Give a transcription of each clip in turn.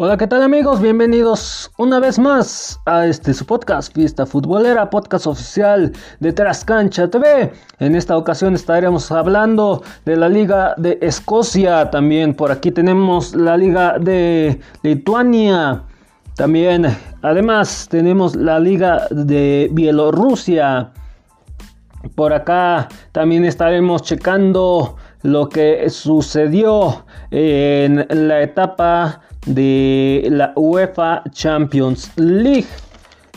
Hola, ¿qué tal amigos? Bienvenidos una vez más a este su podcast, Fiesta Futbolera, podcast oficial de Trascancha TV. En esta ocasión estaremos hablando de la Liga de Escocia, también por aquí tenemos la Liga de Lituania, también además tenemos la Liga de Bielorrusia. Por acá también estaremos checando lo que sucedió en la etapa de la UEFA Champions League.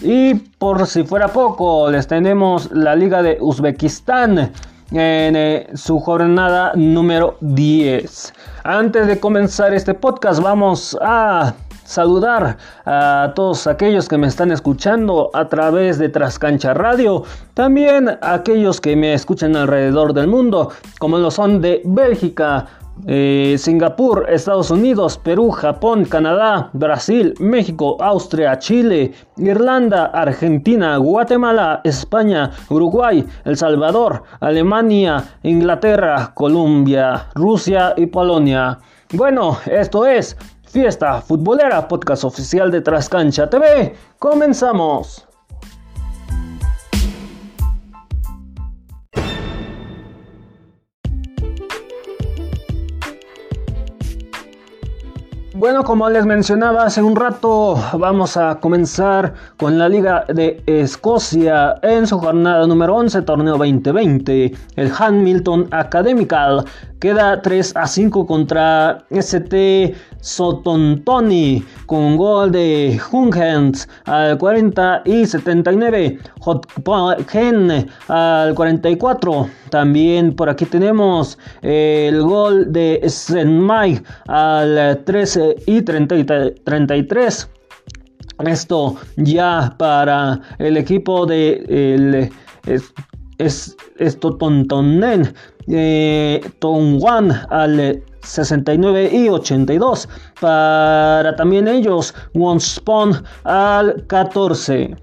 Y por si fuera poco, les tenemos la Liga de Uzbekistán en eh, su jornada número 10. Antes de comenzar este podcast, vamos a saludar a todos aquellos que me están escuchando a través de Trascancha Radio, también a aquellos que me escuchan alrededor del mundo, como lo son de Bélgica, eh, Singapur, Estados Unidos, Perú, Japón, Canadá, Brasil, México, Austria, Chile, Irlanda, Argentina, Guatemala, España, Uruguay, El Salvador, Alemania, Inglaterra, Colombia, Rusia y Polonia. Bueno, esto es Fiesta Futbolera, podcast oficial de Trascancha TV. Comenzamos. Bueno, como les mencionaba hace un rato, vamos a comenzar con la Liga de Escocia en su jornada número 11, torneo 2020. El Hamilton Academical queda 3 a 5 contra ST Sotontoni con gol de Hungens al 40 y 79. Hotgen al 44. También por aquí tenemos el gol de Senmai al 13 y 33. Esto ya para el equipo de el, es, esto Tontonen eh, al 69 y 82 para también ellos Wonspon al 14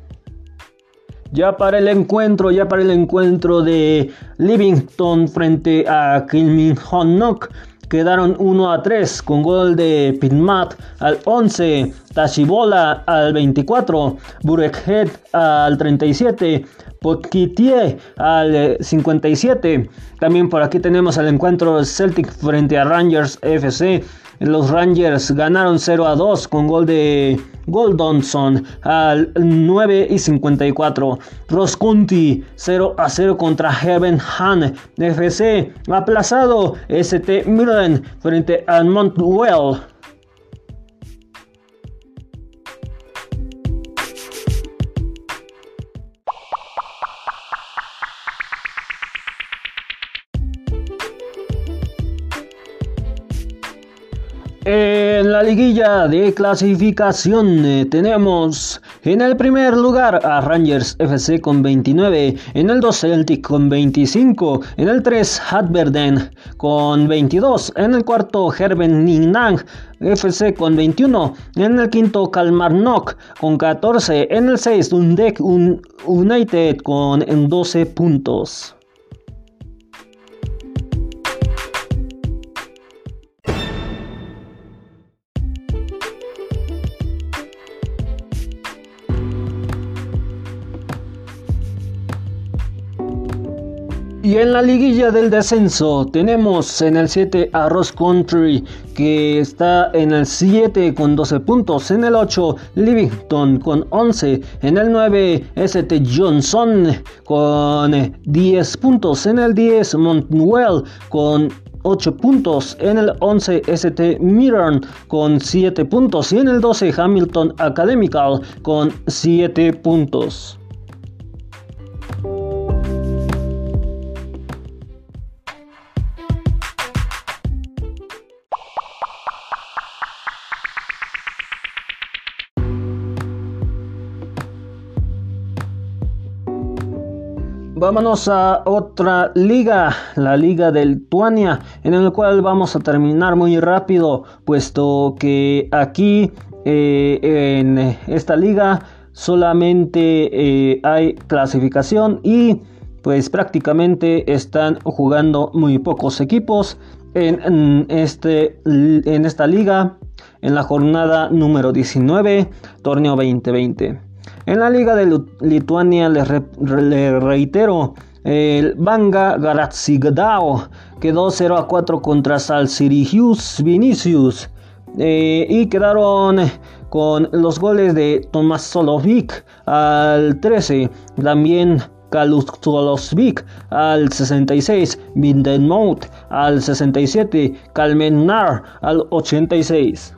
ya para el encuentro, ya para el encuentro de Livington frente a Kilminhonok quedaron 1 a 3 con gol de Pinmat al 11, Tashibola al 24, Burekhead al 37, Potkitie al 57. También por aquí tenemos el encuentro Celtic frente a Rangers FC. Los Rangers ganaron 0 a 2 con gol de Goldonson al 9 y 54. Roscunti 0 a 0 contra Heaven Han FC. Aplazado ST Milan frente a Montwell. La liguilla de clasificación eh, tenemos en el primer lugar a Rangers FC con 29, en el 2 Celtic con 25, en el 3 Hadverden con 22, en el cuarto Herben Ninang FC con 21, en el quinto Kalmarnok con 14, en el 6 Dundek United con 12 puntos. En la liguilla del descenso tenemos en el 7 a Ross Country que está en el 7 con 12 puntos, en el 8 Livington con 11, en el 9 ST Johnson con 10 puntos, en el 10 Montwell con 8 puntos, en el 11 ST Mirren con 7 puntos y en el 12 Hamilton Academical con 7 puntos. Vámonos a otra liga, la liga del Tuania, en el cual vamos a terminar muy rápido, puesto que aquí eh, en esta liga solamente eh, hay clasificación y pues prácticamente están jugando muy pocos equipos. en, este, en esta liga en la jornada número 19, torneo 2020. En la liga de Lituania les, reitero, el Banga Garatsigdao quedó 0 a 4 contra Salsirius Vinicius eh, y quedaron con los goles de Tomás Solovic al 13, también Kalustolosvik al 66, Vindenmout al 67, Kalmenar al 86.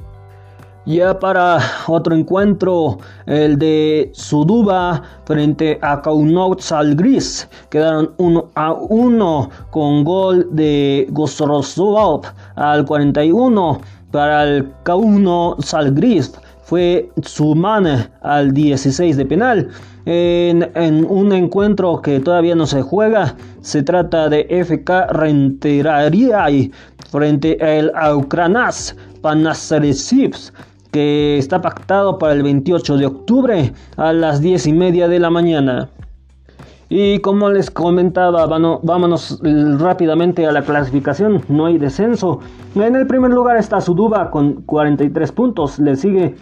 Ya para otro encuentro, el de Suduba frente a Kaunaut Salgris, quedaron 1 a 1 con gol de Gosrosov al 41 para el Kauno Salgris fue Suman al 16 de penal. En, un encuentro que todavía no se juega, se trata de FK Renterariai frente al Aukranas Panasresivs que está pactado para el 28 de octubre a las 10 y media de la mañana. Y como les comentaba, vámonos rápidamente a la clasificación. No hay descenso. En el primer lugar está Suduba con 43 puntos. Le sigue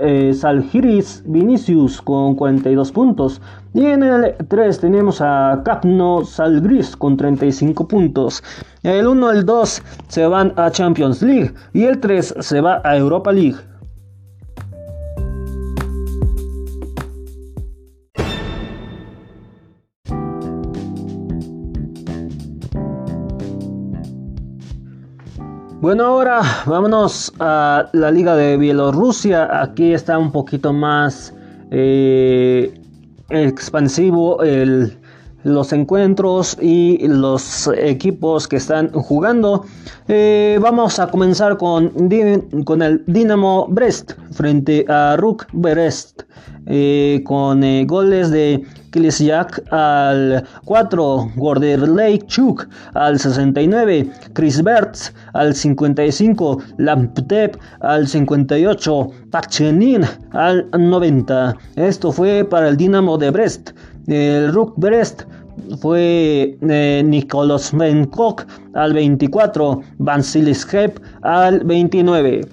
eh, Salgiris Vinicius con 42 puntos. Y en el 3 tenemos a Capno Salgris con 35 puntos. El 1 y el 2 se van a Champions League. Y el 3 se va a Europa League. Bueno, ahora vámonos a la Liga de Bielorrusia. Aquí está un poquito más eh, expansivo los encuentros y los equipos que están jugando. Eh, vamos a comenzar con, con el Dinamo Brest frente a Ruk Brest. Eh, con goles de Klesiak al 4, Lake Chuk al 69, Chris Bertz al 55, Lamptep al 58, Pachenin al 90. Esto fue para el Dinamo de Brest. El Rook Brest fue eh, Nicolas Menkok al 24, Vansilis Hep al 29.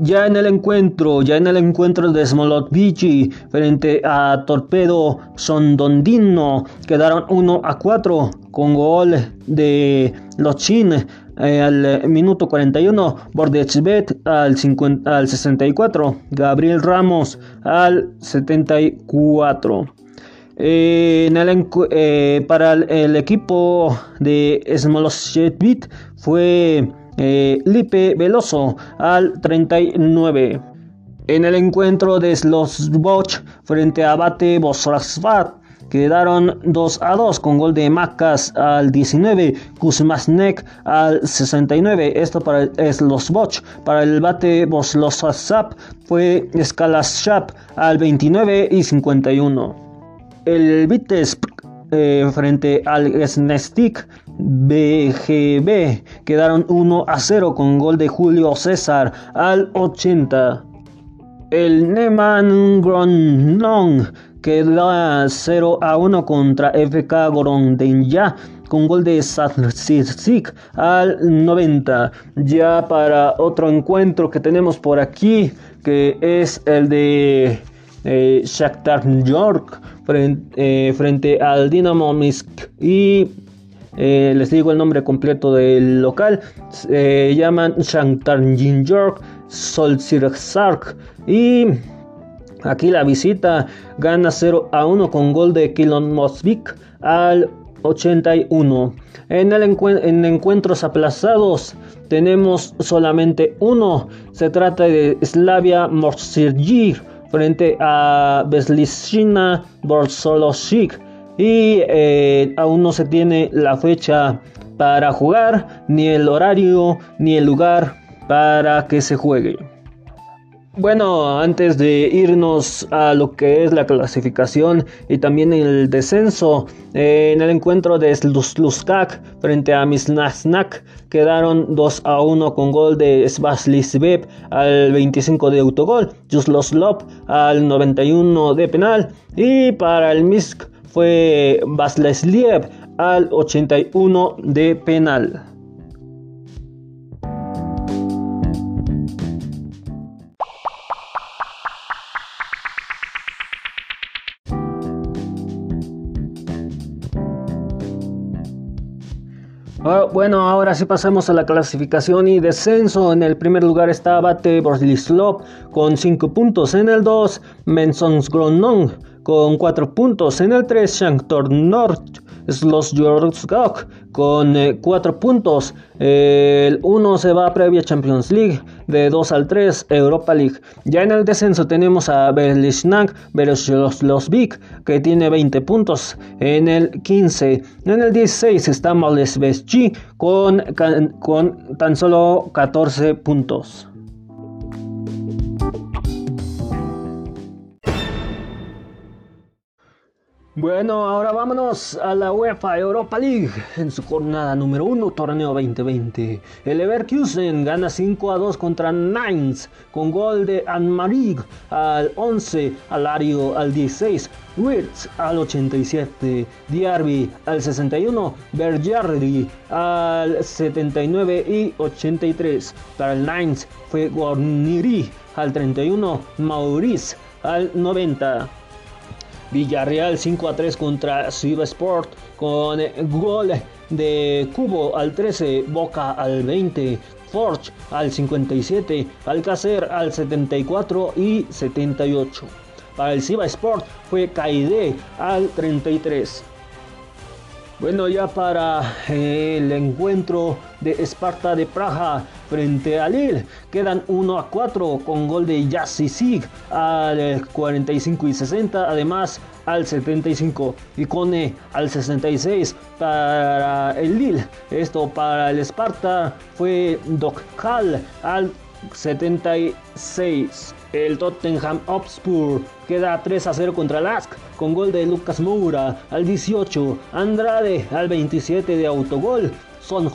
Ya en el encuentro, ya en el encuentro de Smolotvici frente a Torpedo Sondondino quedaron 1 a 4 con gol de Lochin eh, al minuto 41, Bordechbet al, al 64, Gabriel Ramos al 74. Eh, eh, para el, equipo de Smolotvici fue eh, Lipe Veloso al 39. En el encuentro de Slosboch frente a Bate Bosrasvat quedaron 2 a 2 con gol de Macas al 19, Kuzmasnek al 69. Esto para Slosboch. Para el Bate Boslosasap fue Skalaschap al 29 y 51. El Vitesp eh, frente al Snestik BGB quedaron 1 a 0 con gol de Julio César al 80. El Neman Gronong queda 0 a 1 contra FK Gorondenya con gol de Satsik al 90. Ya para otro encuentro que tenemos por aquí, que es el de eh, Shakhtar York frente, eh, frente al Dinamo Minsk y eh, les digo el nombre completo del local. Se llaman Shakhtar York Solsirzark. Y aquí la visita gana 0 a 1 con gol de Kilon Mosvik al 81. En, el en encuentros aplazados tenemos solamente uno. Se trata de Slavia Morsirgir frente a Beslisina Borsolosik y eh, aún no se tiene la fecha para jugar, ni el horario, ni el lugar para que se juegue. Bueno, antes de irnos a lo que es la clasificación y también el descenso, eh, en el encuentro de Sluzluskak frente a Misnasnak quedaron 2 a 1 con gol de Svaslisbev al 25 de autogol, Jusloslop al 91 de penal y para el Misk fue Baslesliev al 81 de penal. Ah, bueno, ahora sí pasamos a la clasificación y descenso. En el primer lugar está Bate Borlislov con 5 puntos. En el 2, Mensons Gronon con 4 puntos. En el 3, Shanktor Nord Slosjorskog con 4 eh, puntos. El 1 se va a previa Champions League. De 2 al 3, Europa League. Ya en el descenso tenemos a Berlishnak Beroslovik que tiene 20 puntos. En el 15, en el 16 está Molesveschi con, con tan solo 14 puntos. Bueno, ahora vámonos a la UEFA Europa League en su jornada número 1, torneo 2020. El Leverkusen gana 5 a 2 contra Mainz con gol de Anmarig al 11, Alario al 16, Wirtz al 87, Diarby al 61, Bergiardi al 79 y 83. Para el Mainz fue Gorniri al 31, Maurice al 90. Villarreal 5 a 3 contra Ciba Sport con gol de Cubo al 13, Boca al 20, Forge al 57, Alcacer al 74 y 78. Para el Ciba Sport fue Caide al 33. Bueno, ya para eh, el encuentro de Esparta de Praja frente a Lille, quedan 1 a 4 con gol de Yassi Sig al 45 y 60, además al 75 y Cone al 66 para el Lille. Esto para el Esparta fue Dokhal al 76. El Tottenham Hotspur queda 3 a 0 contra el Ask con gol de Lucas Moura al 18, Andrade al 27 de autogol, Son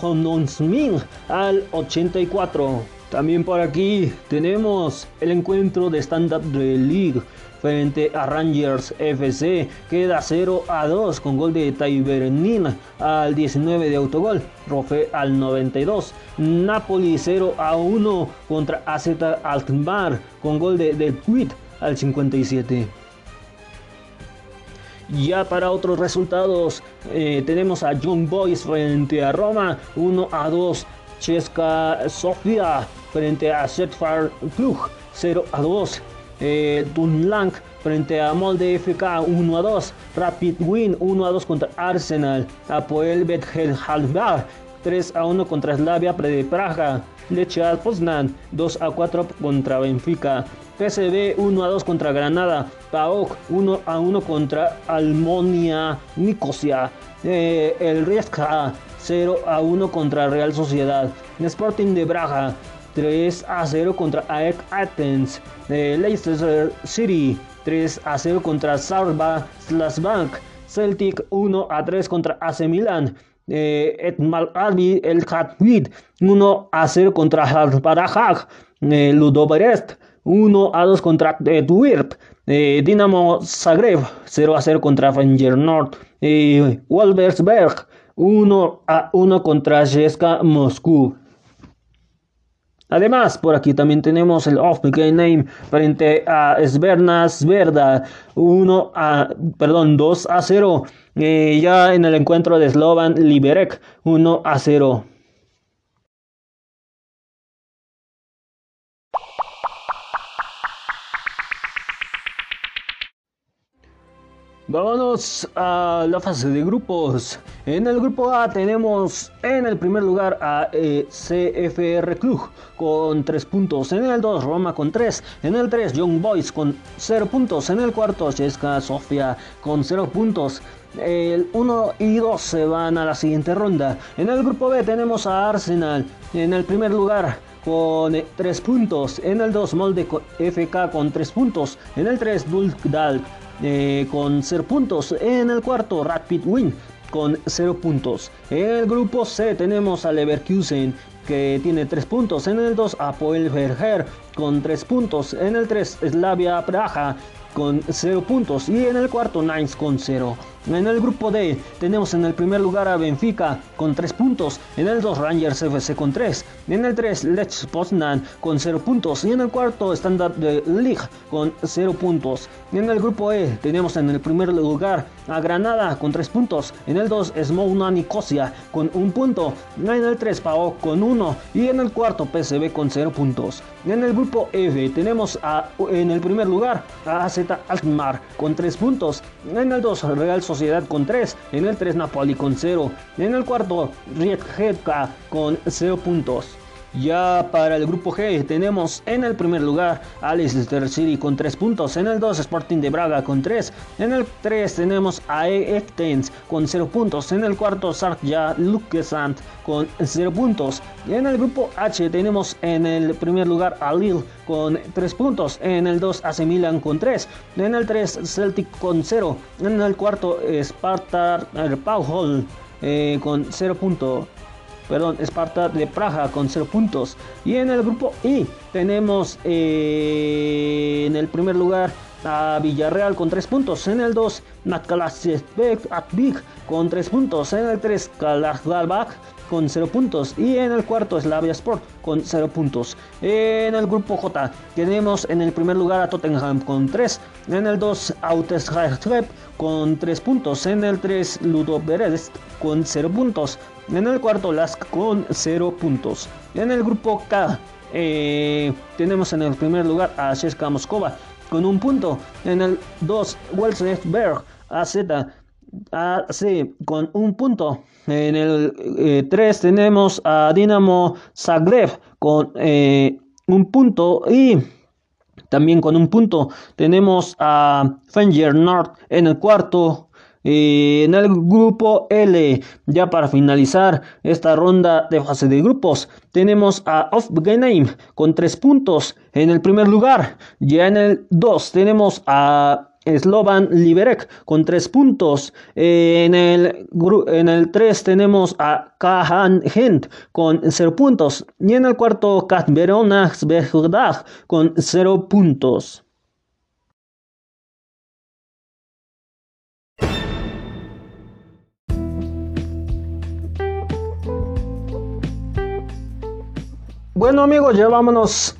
Min al 84. También por aquí tenemos el encuentro de Stand-Up de League frente a Rangers FC. Queda 0 a 2 con gol de Taibernin al 19 de autogol. Rofe al 92. Napoli 0 a 1 contra AZ Alkmaar con gol de Del al 57. Ya para otros resultados eh, tenemos a Young Boys frente a Roma 1 a 2. Cheska Sofia frente a Setfar Klug 0 a 2 eh, Dunlang frente a Molde FK 1 a 2, Rapid Win 1 a 2 contra Arsenal, Apoel Bethelhalbar 3 a 1 contra Slavia Praga, Leche Poznan 2 a 4 contra Benfica, PSV 1 a 2 contra Granada, PAOK 1 a 1 contra Almonia Nicosia, eh, el Rijeka 0 a 1 contra Real Sociedad, Sporting de Braga 3 a 0 contra AEK Athens, Leicester City 3 a 0 contra Sarba Slasbank, Celtic 1 a 3 contra AC Milan, eh, Etmal Albi El Khatwid 1 a 0 contra Harbarajag, eh, Ludoberest 1 a 2 contra Edwirp, eh, Dinamo Zagreb 0 a 0 contra Feyenoord, eh, Wolversberg 1 a 1 contra Jeska Moscú. Además, por aquí también tenemos el off game name frente a Svernas Verda 1 a, perdón, 2 a 0. Eh, ya en el encuentro de Slovan Liberec 1 a 0. Vámonos a la fase de grupos. En el grupo A tenemos en el primer lugar a eh, CFR Club con 3 puntos. En el 2 Roma con 3. En el 3 Young Boys con 0 puntos. En el cuarto Cheska Sofia con 0 puntos. El 1 y 2 se van a la siguiente ronda. En el grupo B tenemos a Arsenal en el primer lugar con 3 puntos. En el 2 Molde FK con 3 puntos. En el 3 Dulk Dalk eh, con 0 puntos. En el cuarto, Rapid Win con 0 puntos. En el grupo C tenemos a Leverkusen que tiene 3 puntos. En el 2, Apoel Verger con 3 puntos. En el 3 Slavia Praja con 0 puntos y en el cuarto Nines con 0. En el grupo D tenemos en el primer lugar a Benfica con 3 puntos, en el 2 Rangers FC con 3, en el 3 Lech Poznan con 0 puntos y en el cuarto Standard de League con 0 puntos. En el grupo E tenemos en el primer lugar a Granada con 3 puntos, en el 2 Smolna Nicosia con 1 punto, en el 3 PAOK con 1 y en el cuarto PSV con 0 puntos. En el grupo F. Tenemos a, en el primer lugar a AZ Alkmaar con 3 puntos, en el 2 Real Sociedad con 3, en el 3 Napoli con 0, en el cuarto Rijeka con 0 puntos. Ya para el grupo G tenemos en el primer lugar a Leicester City con 3 puntos, en el 2 Sporting de Braga con 3, en el 3 tenemos a Ektens con 0 puntos, en el cuarto Sarja Lukesant con 0 puntos, en el grupo H tenemos en el primer lugar a Lille con 3 puntos, en el 2 AC Milan con 3, en el 3 Celtic con 0, en el cuarto Sparta Pau eh, con 0 puntos perdón, Esparta de Praja con 0 puntos. Y en el grupo I tenemos eh, en el primer lugar a Villarreal con 3 puntos. En el 2, Atbik con 3 puntos. En el 3, Kalajgalbach con 0 puntos. Y en el cuarto, Slavia Sport con 0 puntos. En el grupo J tenemos en el primer lugar a Tottenham con 3. En el 2, Autesrep con 3 puntos. En el 3, Ludo con 0 puntos. En el cuarto, Lask con 0 puntos. En el grupo K eh, tenemos en el primer lugar a Sheska Moskova con un punto. En el 2, Welsberg AZ AC con un punto. En el 3 eh, tenemos a Dinamo Zagreb con eh, un punto y también con un punto tenemos a Fenger North en el cuarto en el grupo L, ya para finalizar esta ronda de fase de grupos, tenemos a Ofgenheim con 3 puntos en el primer lugar. Ya en el 2 tenemos a Slovan Liberec con 3 puntos. En el, en el 3 tenemos a Kahan Gent con 0 puntos. Y en el cuarto, Kat Verona con 0 puntos. Bueno amigos, ya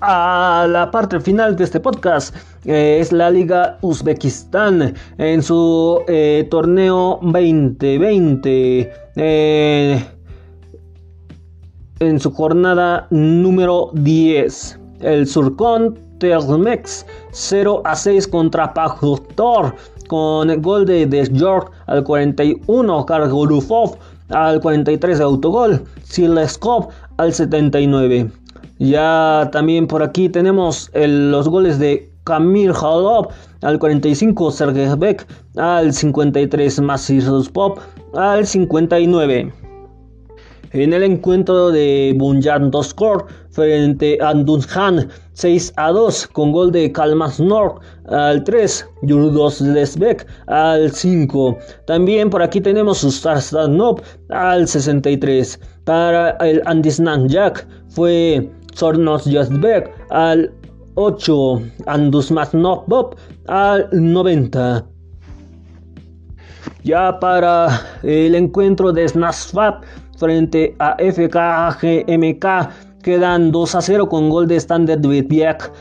a la parte final de este podcast. es la Liga Uzbekistán en su eh, torneo 2020. Eh, en su jornada número 10. El Surcon Termex 0 a 6 contra Pajutor con gol de York al 41, Kargolufov al 43 de autogol, Sileskov al 79. Ya también por aquí tenemos los goles de Kamil Halov al 45, Sergej Beck al 53, Masirus Pop al 59. En el encuentro de Bunyan Doskor frente a Dunhan 6 a 2 con gol de Kalmas Nork al 3, Yurdos Lesbek al 5. También por aquí tenemos Ustastanov al 63. Para el Andisnan Jack fue Sornos Josberg al 8, Andus Bob al 90. Ya para el encuentro de Snasfab frente a FKGMK quedan 2 a 0 con gol de Standard Witbiak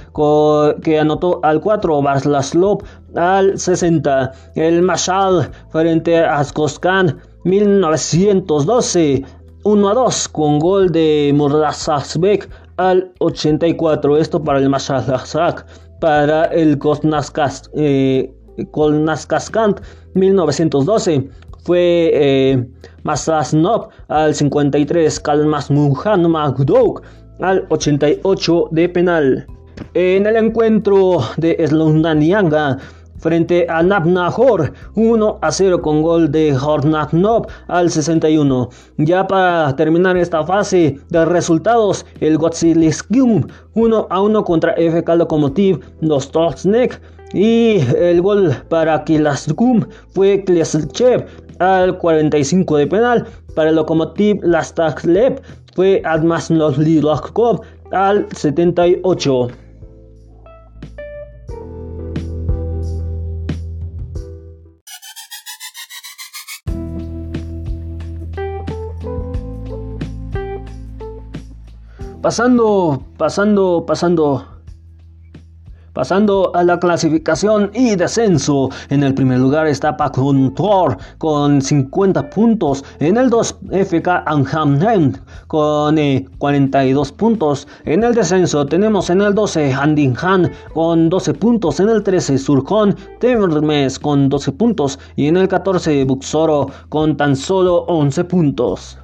que anotó al 4 Barslaslov al 60 el Mashal frente a Skoskan 1912 1 a 2 con gol de Murdasasbek al 84. Esto para el Mashazak. Para el Kolnaskast, eh, 1912 fue eh, Masasnov al 53. Kalmas Muhan Magdouk al 88 de penal. En el encuentro de Slundanianga frente a Nabnahor 1 a 0 con gol de Hornatnov al 61. Ya para terminar esta fase de resultados, el Gotsiliskum 1 a 1 contra FK Lokomotiv Nostosnek y el gol para Kilaskum fue Kleselchev al 45 de penal. Para el Lokomotiv Lastaklev fue Admas al 78. Pasando, pasando, pasando. Pasando a la clasificación y descenso. En el primer lugar está Tor con 50 puntos. En el 2 FK Anhamnen con 42 eh, puntos. En el descenso tenemos en el 12 Handinhan con 12 puntos. En el 13 Surcon Temermes con 12 puntos. Y en el 14 Buxoro con tan solo 11 puntos.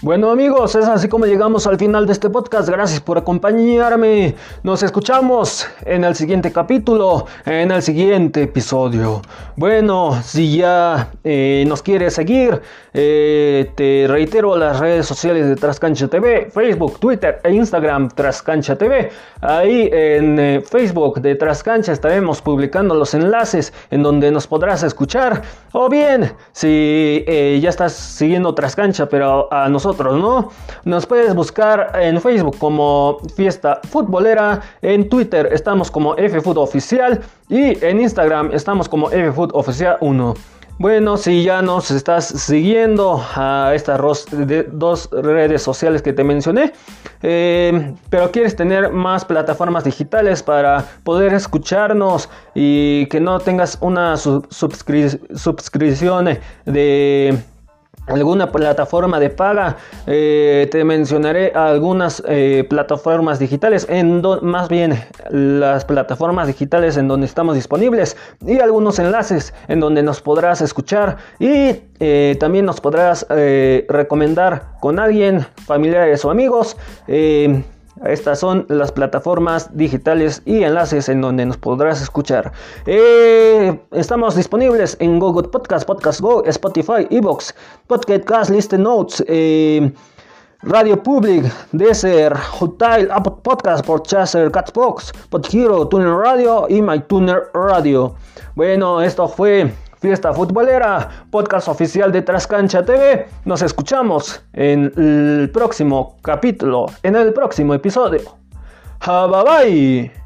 Bueno amigos, es así como llegamos al final de este podcast. Gracias por acompañarme. Nos escuchamos en el siguiente capítulo, en el siguiente episodio. Bueno, si ya eh, nos quieres seguir, eh, te reitero las redes sociales de Trascancha TV, Facebook, Twitter e Instagram Trascancha TV. Ahí en eh, Facebook de Trascancha estaremos publicando los enlaces en donde nos podrás escuchar. O bien, si ya estás siguiendo Trascancha, pero a nosotros ¿no? Nos puedes buscar en Facebook como Fiesta Futbolera, en Twitter estamos como FFood Oficial y en Instagram estamos como FFood Oficial 1. Bueno, si ya nos estás siguiendo a estas dos redes sociales que te mencioné, eh, pero quieres tener más plataformas digitales para poder escucharnos y que no tengas una suscripción de alguna plataforma de paga. Eh, te mencionaré algunas eh, plataformas digitales, en más bien las plataformas digitales en donde estamos disponibles y algunos enlaces en donde nos podrás escuchar y eh, también nos podrás recomendar con alguien, familiares o amigos. Estas son las plataformas digitales y enlaces en donde nos podrás escuchar. Eh, estamos disponibles en Google Podcast, Podcast Go, Spotify, Evox, Podcast Cast, Listen Notes. Eh, Radio Public, Desert, Hotel, Apple Podcast, Podchaser, Catbox, Podhero, Tuner Radio y MyTuner Radio. Bueno, esto fue Fiesta Futbolera, podcast oficial de Trascancha TV. Nos escuchamos en el próximo capítulo, en el próximo episodio. Bye bye.